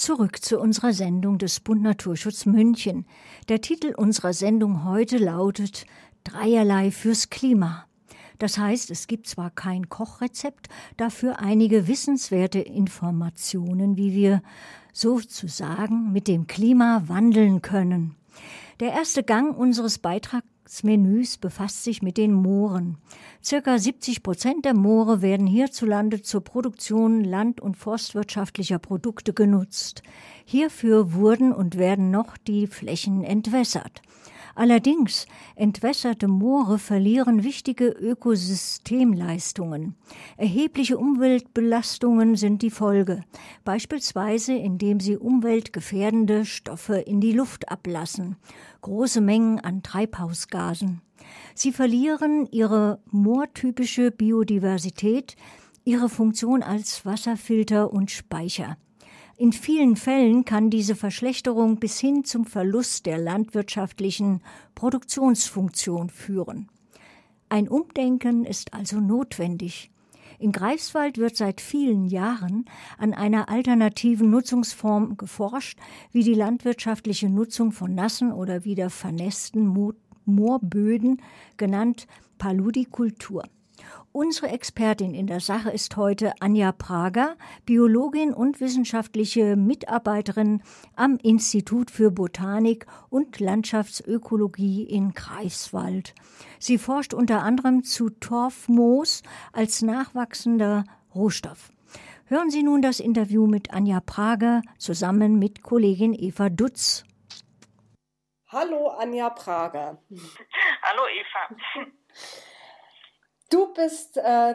Zurück zu unserer Sendung des Bund Naturschutz München. Der Titel unserer Sendung heute lautet Dreierlei fürs Klima. Das heißt, es gibt zwar kein Kochrezept, dafür einige wissenswerte Informationen, wie wir sozusagen mit dem Klima wandeln können. Der erste Gang unseres Beitragsmenüs befasst sich mit den Mooren. Circa 70 Prozent der Moore werden hierzulande zur Produktion land- und forstwirtschaftlicher Produkte genutzt. Hierfür wurden und werden noch die Flächen entwässert. Allerdings entwässerte Moore verlieren wichtige Ökosystemleistungen. Erhebliche Umweltbelastungen sind die Folge, beispielsweise indem sie umweltgefährdende Stoffe in die Luft ablassen, große Mengen an Treibhausgasen. Sie verlieren ihre moortypische Biodiversität, ihre Funktion als Wasserfilter und Speicher. In vielen Fällen kann diese Verschlechterung bis hin zum Verlust der landwirtschaftlichen Produktionsfunktion führen. Ein Umdenken ist also notwendig. In Greifswald wird seit vielen Jahren an einer alternativen Nutzungsform geforscht, wie die landwirtschaftliche Nutzung von nassen oder wieder vernässten Moorböden, genannt Paludikultur. Unsere Expertin in der Sache ist heute Anja Prager, Biologin und wissenschaftliche Mitarbeiterin am Institut für Botanik und Landschaftsökologie in Greifswald. Sie forscht unter anderem zu Torfmoos als nachwachsender Rohstoff. Hören Sie nun das Interview mit Anja Prager zusammen mit Kollegin Eva Dutz. Hallo Anja Prager. Hallo Eva. Du bist äh,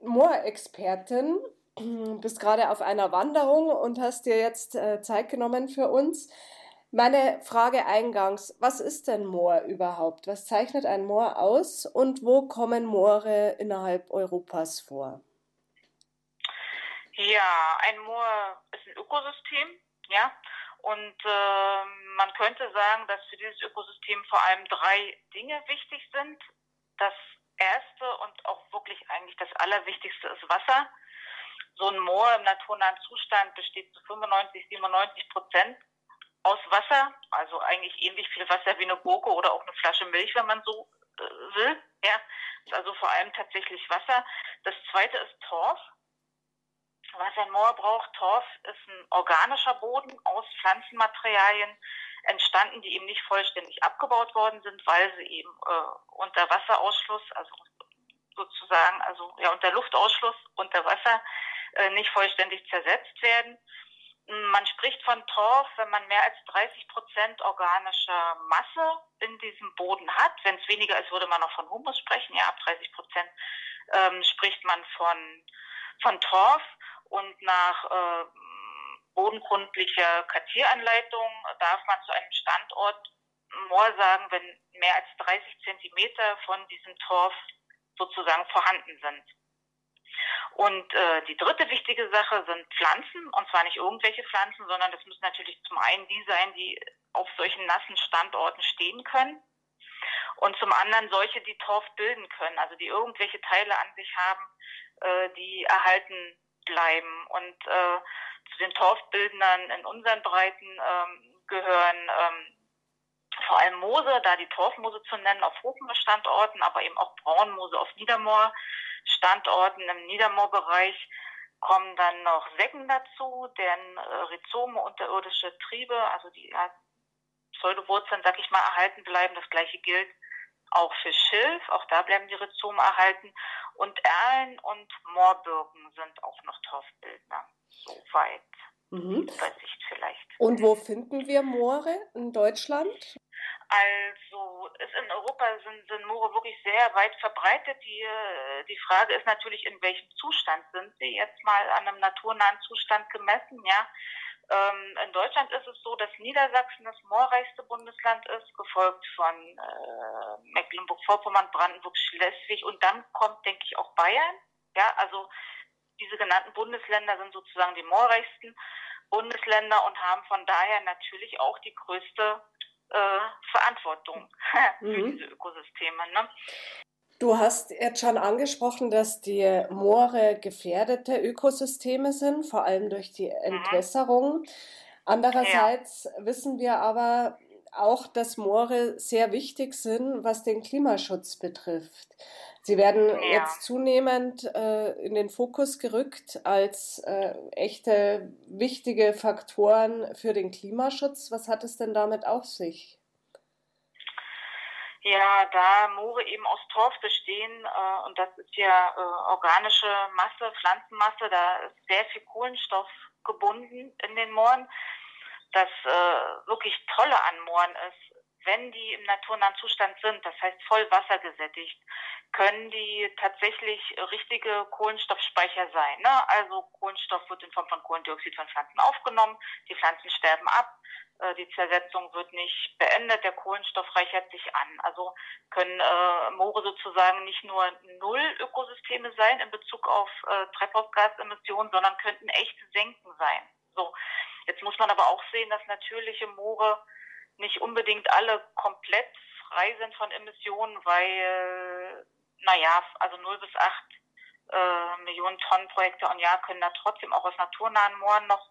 Moorexpertin, bist gerade auf einer Wanderung und hast dir jetzt äh, Zeit genommen für uns. Meine Frage eingangs, was ist denn Moor überhaupt? Was zeichnet ein Moor aus und wo kommen Moore innerhalb Europas vor? Ja, ein Moor ist ein Ökosystem, ja, und äh, man könnte sagen, dass für dieses Ökosystem vor allem drei Dinge wichtig sind. Das erste und auch wirklich eigentlich das Allerwichtigste ist Wasser. So ein Moor im naturnahen Zustand besteht zu 95, 97 Prozent aus Wasser, also eigentlich ähnlich viel Wasser wie eine Gurke oder auch eine Flasche Milch, wenn man so äh, will. Ja, ist also vor allem tatsächlich Wasser. Das zweite ist Torf. Was ein Moor braucht, Torf ist ein organischer Boden aus Pflanzenmaterialien, entstanden, die eben nicht vollständig abgebaut worden sind, weil sie eben äh, unter Wasserausschluss, also sozusagen, also ja unter Luftausschluss unter Wasser äh, nicht vollständig zersetzt werden. Man spricht von Torf, wenn man mehr als 30 Prozent organischer Masse in diesem Boden hat. Wenn es weniger ist, würde man noch von Humus sprechen. Ja, ab 30 Prozent ähm, spricht man von, von Torf. Und nach äh, bodengrundlicher Kartieranleitung darf man zu einem Standort Moor sagen, wenn mehr als 30 Zentimeter von diesem Torf sozusagen vorhanden sind. Und äh, die dritte wichtige Sache sind Pflanzen, und zwar nicht irgendwelche Pflanzen, sondern das müssen natürlich zum einen die sein, die auf solchen nassen Standorten stehen können. Und zum anderen solche, die Torf bilden können, also die irgendwelche Teile an sich haben, äh, die erhalten bleiben. Und äh, zu den Torfbildnern in unseren Breiten ähm, gehören ähm, vor allem Moose, da die Torfmoose zu nennen, auf Hochmoor-Standorten, aber eben auch Braunmoose auf Niedermoor-Standorten. Im Niedermoorbereich kommen dann noch Säcken dazu, deren äh, Rhizome unterirdische Triebe, also die ja, Pseudowurzeln, sag ich mal, erhalten bleiben. Das gleiche gilt auch für Schilf, auch da bleiben die Rhizome erhalten. Und Erlen und Moorbirken sind auch noch Torfbildner. Soweit. Mhm. Übersicht vielleicht. Und wo finden wir Moore in Deutschland? Also in Europa sind, sind Moore wirklich sehr weit verbreitet. Die, die Frage ist natürlich, in welchem Zustand sind sie jetzt mal an einem naturnahen Zustand gemessen, ja. Ähm, in Deutschland ist es so, dass Niedersachsen das moorreichste Bundesland ist, gefolgt von äh, Mecklenburg-Vorpommern, Brandenburg, Schleswig und dann kommt, denke ich, auch Bayern. Ja, also diese genannten Bundesländer sind sozusagen die moorreichsten Bundesländer und haben von daher natürlich auch die größte äh, Verantwortung für mhm. diese Ökosysteme. Ne? Du hast jetzt schon angesprochen, dass die Moore gefährdete Ökosysteme sind, vor allem durch die mhm. Entwässerung. Andererseits ja. wissen wir aber auch, dass Moore sehr wichtig sind, was den Klimaschutz betrifft. Sie werden ja. jetzt zunehmend äh, in den Fokus gerückt als äh, echte wichtige Faktoren für den Klimaschutz. Was hat es denn damit auf sich? Ja, da Moore eben aus Torf bestehen äh, und das ist ja äh, organische Masse, Pflanzenmasse, da ist sehr viel Kohlenstoff gebunden in den Mooren. Das äh, wirklich Tolle an Mooren ist, wenn die im naturnahen Zustand sind, das heißt voll wassergesättigt, können die tatsächlich richtige Kohlenstoffspeicher sein. Ne? Also Kohlenstoff wird in Form von Kohlendioxid von Pflanzen aufgenommen, die Pflanzen sterben ab, äh, die Zersetzung wird nicht beendet, der Kohlenstoff reichert sich an. Also können äh, Moore sozusagen nicht nur Null-Ökosysteme sein in Bezug auf äh, Treibhausgasemissionen, sondern könnten echte Senken sein. So. Jetzt muss man aber auch sehen, dass natürliche Moore nicht unbedingt alle komplett frei sind von Emissionen, weil, naja, also 0 bis 8 äh, Millionen Tonnen pro Hektar und Jahr können da trotzdem auch aus naturnahen Mooren noch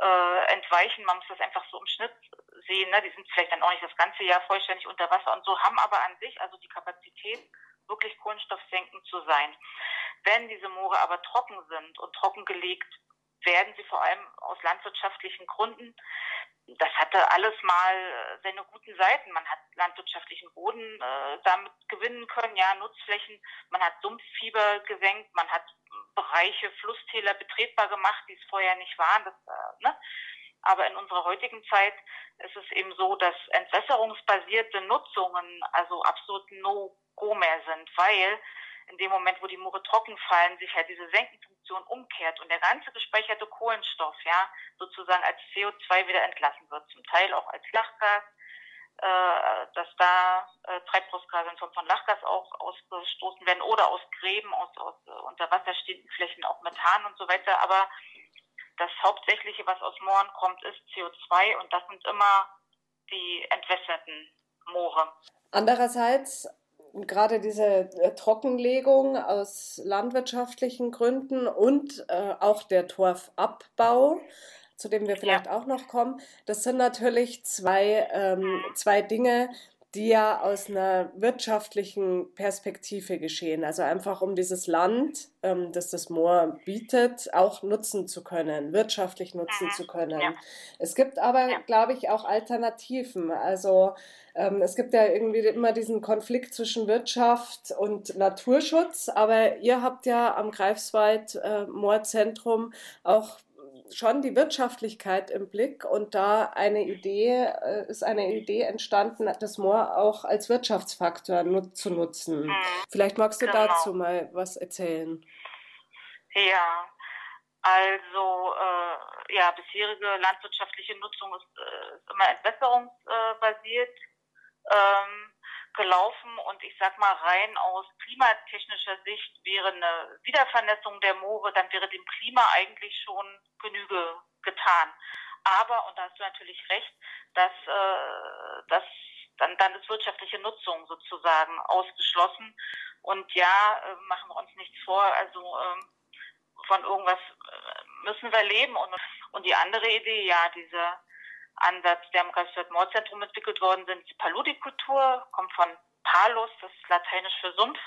äh, entweichen. Man muss das einfach so im Schnitt sehen. Ne? Die sind vielleicht dann auch nicht das ganze Jahr vollständig unter Wasser und so, haben aber an sich also die Kapazität, wirklich kohlenstoffsenkend zu sein. Wenn diese Moore aber trocken sind und trockengelegt werden sie vor allem aus landwirtschaftlichen Gründen. Das hatte alles mal seine guten Seiten. Man hat landwirtschaftlichen Boden äh, damit gewinnen können, ja, Nutzflächen. Man hat Sumpffieber gesenkt, man hat Bereiche, Flusstäler betretbar gemacht, die es vorher nicht waren. Das, äh, ne? Aber in unserer heutigen Zeit ist es eben so, dass entwässerungsbasierte Nutzungen also absolut No-Go mehr sind, weil in dem Moment, wo die Moore trocken fallen, sich halt diese Senkenfunktion umkehrt und der ganze gespeicherte Kohlenstoff, ja, sozusagen als CO2 wieder entlassen wird, zum Teil auch als Lachgas, äh, dass da äh, Treibhausgase in Form von Lachgas auch ausgestoßen werden oder aus Gräben, aus, aus äh, unter Wasser stehenden Flächen auch Methan und so weiter. Aber das Hauptsächliche, was aus Mooren kommt, ist CO2 und das sind immer die entwässerten Moore. Andererseits gerade diese äh, Trockenlegung aus landwirtschaftlichen Gründen und äh, auch der Torfabbau, zu dem wir vielleicht ja. auch noch kommen, das sind natürlich zwei, ähm, zwei Dinge, die ja aus einer wirtschaftlichen Perspektive geschehen. Also einfach um dieses Land, ähm, das das Moor bietet, auch nutzen zu können, wirtschaftlich nutzen mhm. zu können. Ja. Es gibt aber, ja. glaube ich, auch Alternativen. Also ähm, es gibt ja irgendwie immer diesen Konflikt zwischen Wirtschaft und Naturschutz, aber ihr habt ja am Greifswald äh, Moorzentrum auch schon die Wirtschaftlichkeit im Blick und da eine Idee äh, ist eine Idee entstanden, das Moor auch als Wirtschaftsfaktor nut zu nutzen. Mhm. Vielleicht magst du genau. dazu mal was erzählen. Ja, also äh, ja, bisherige landwirtschaftliche Nutzung ist, äh, ist immer entwässerungsbasiert ähm, gelaufen und ich sag mal rein aus klimatechnischer Sicht wäre eine Wiedervernässung der Moore, dann wäre dem Klima eigentlich schon Genüge getan. Aber, und da hast du natürlich recht, dass, äh, dass dann, dann ist wirtschaftliche Nutzung sozusagen ausgeschlossen. Und ja, äh, machen wir uns nichts vor, also äh, von irgendwas äh, müssen wir leben. Und, und die andere Idee, ja, diese Ansatz, der Greifswald Mordzentrum entwickelt worden sind, die Paludikultur, kommt von Palus, das ist lateinisch für Sumpf.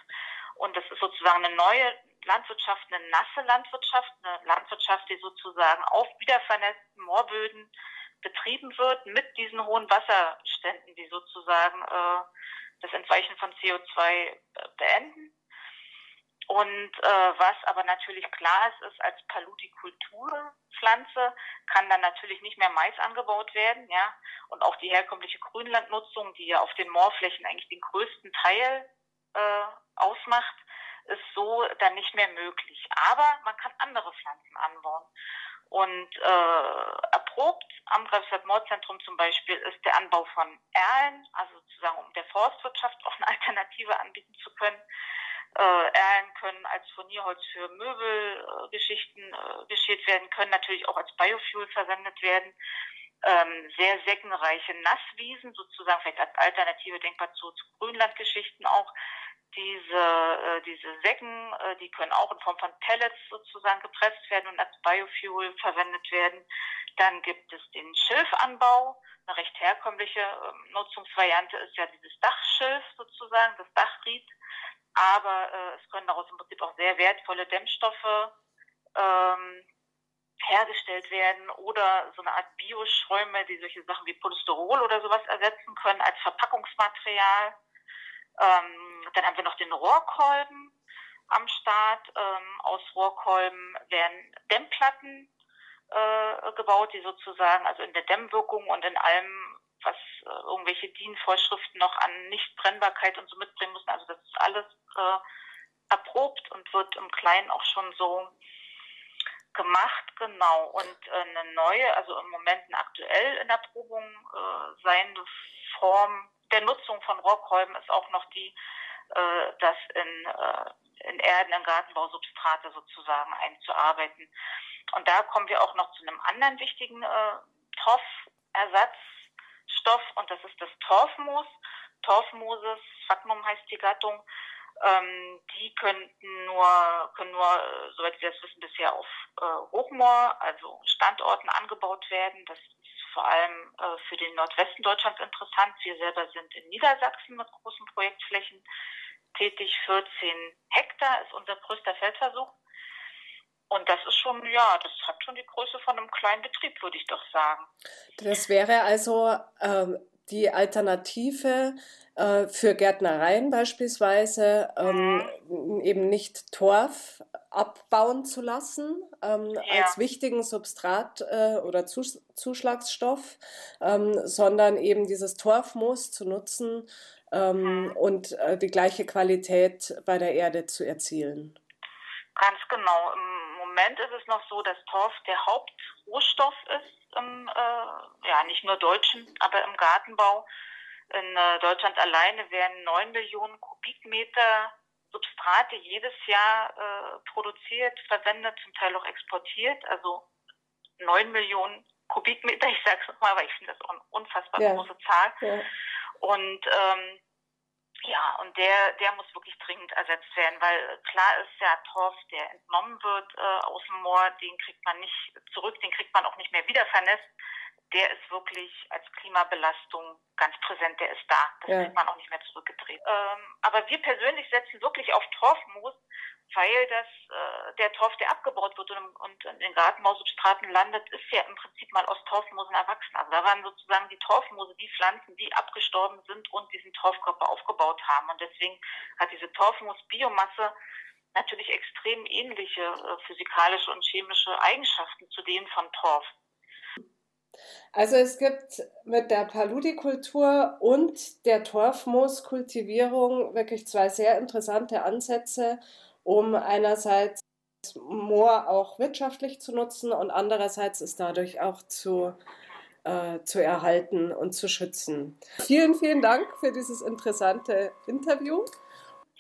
Und das ist sozusagen eine neue Landwirtschaft, eine nasse Landwirtschaft, eine Landwirtschaft, die sozusagen auf wiedervernässten Moorböden betrieben wird mit diesen hohen Wasserständen, die sozusagen äh, das Entweichen von CO2 äh, beenden. Und äh, was aber natürlich klar ist, ist, als Paludikulturpflanze kann dann natürlich nicht mehr Mais angebaut werden, ja. Und auch die herkömmliche Grünlandnutzung, die ja auf den Moorflächen eigentlich den größten Teil äh, ausmacht, ist so dann nicht mehr möglich. Aber man kann andere Pflanzen anbauen. Und äh, erprobt am Greifswald Mordzentrum zum Beispiel ist der Anbau von Erlen, also sozusagen um der Forstwirtschaft auch eine Alternative anbieten zu können äh, Erlen können als Furnierholz für Möbelgeschichten äh, geschält werden, können natürlich auch als Biofuel verwendet werden. Ähm, sehr seckenreiche Nasswiesen, sozusagen vielleicht als Alternative denkbar zu, zu Grünlandgeschichten auch. Diese, äh, diese Säcken, äh, die können auch in Form von Pellets sozusagen gepresst werden und als Biofuel verwendet werden. Dann gibt es den Schilfanbau. Eine recht herkömmliche äh, Nutzungsvariante ist ja dieses Dachschilf sozusagen, das Dachried. Aber äh, es können daraus im Prinzip auch sehr wertvolle Dämmstoffe ähm, hergestellt werden oder so eine Art Bioschäume, die solche Sachen wie Polysterol oder sowas ersetzen können als Verpackungsmaterial. Ähm, dann haben wir noch den Rohrkolben am Start. Ähm, aus Rohrkolben werden Dämmplatten äh, gebaut, die sozusagen also in der Dämmwirkung und in allem, irgendwelche DIN-Vorschriften noch an Nichtbrennbarkeit und so mitbringen müssen. Also das ist alles äh, erprobt und wird im Kleinen auch schon so gemacht, genau. Und äh, eine neue, also im Moment aktuell in Erprobung äh, seiende Form der Nutzung von Rohrkolben ist auch noch die, äh, das in, äh, in Erden, in Gartenbausubstrate sozusagen einzuarbeiten. Und da kommen wir auch noch zu einem anderen wichtigen äh, Torfersatzstoff und das ist das Torfmoos. Torfmooses, Phagnum heißt die Gattung, ähm, die könnten nur, können nur, soweit wir das wissen, bisher auf äh, Hochmoor, also Standorten angebaut werden. Das ist vor allem äh, für den Nordwesten Deutschlands interessant. Wir selber sind in Niedersachsen mit großen Projektflächen tätig. 14 Hektar ist unser größter Feldversuch. Und das ist schon, ja, das hat schon die Größe von einem kleinen Betrieb, würde ich doch sagen. Das wäre also ähm, die Alternative äh, für Gärtnereien beispielsweise, ähm, mhm. eben nicht Torf abbauen zu lassen ähm, ja. als wichtigen Substrat äh, oder Zus Zuschlagsstoff, ähm, sondern eben dieses Torfmoos zu nutzen ähm, mhm. und äh, die gleiche Qualität bei der Erde zu erzielen. Ganz genau. Im Moment ist es noch so, dass Torf der Hauptrohstoff ist, im, äh, ja nicht nur deutschen, aber im Gartenbau. In äh, Deutschland alleine werden neun Millionen Kubikmeter Substrate jedes Jahr äh, produziert, verwendet, zum Teil auch exportiert. Also neun Millionen Kubikmeter, ich sage es nochmal, weil ich finde das auch eine unfassbar ja. große Zahl. Ja. Und ähm, ja, und der, der muss wirklich dringend ersetzt werden, weil klar ist ja Torf, der entnommen wird äh, aus dem Moor, den kriegt man nicht zurück, den kriegt man auch nicht mehr wieder vernässt. Der ist wirklich als Klimabelastung ganz präsent, der ist da. Das ja. kriegt man auch nicht mehr zurückgedreht. Ähm, aber wir persönlich setzen wirklich auf Torfmoos, weil das äh, der Torf, der abgebaut wird und, und in den Gartenbausubstraten landet, ist ja im Prinzip mal aus Torfmoosen erwachsen. Also da waren sozusagen die Torfmoose die Pflanzen, die abgestorben sind und diesen Torfkörper aufgebaut haben. Und deswegen hat diese Torfmoos-Biomasse natürlich extrem ähnliche äh, physikalische und chemische Eigenschaften zu denen von Torf. Also es gibt mit der Paludikultur und der Torfmooskultivierung wirklich zwei sehr interessante Ansätze um einerseits Moor auch wirtschaftlich zu nutzen und andererseits es dadurch auch zu, äh, zu erhalten und zu schützen. Vielen, vielen Dank für dieses interessante Interview.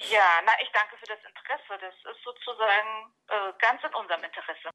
Ja, na, ich danke für das Interesse. Das ist sozusagen äh, ganz in unserem Interesse.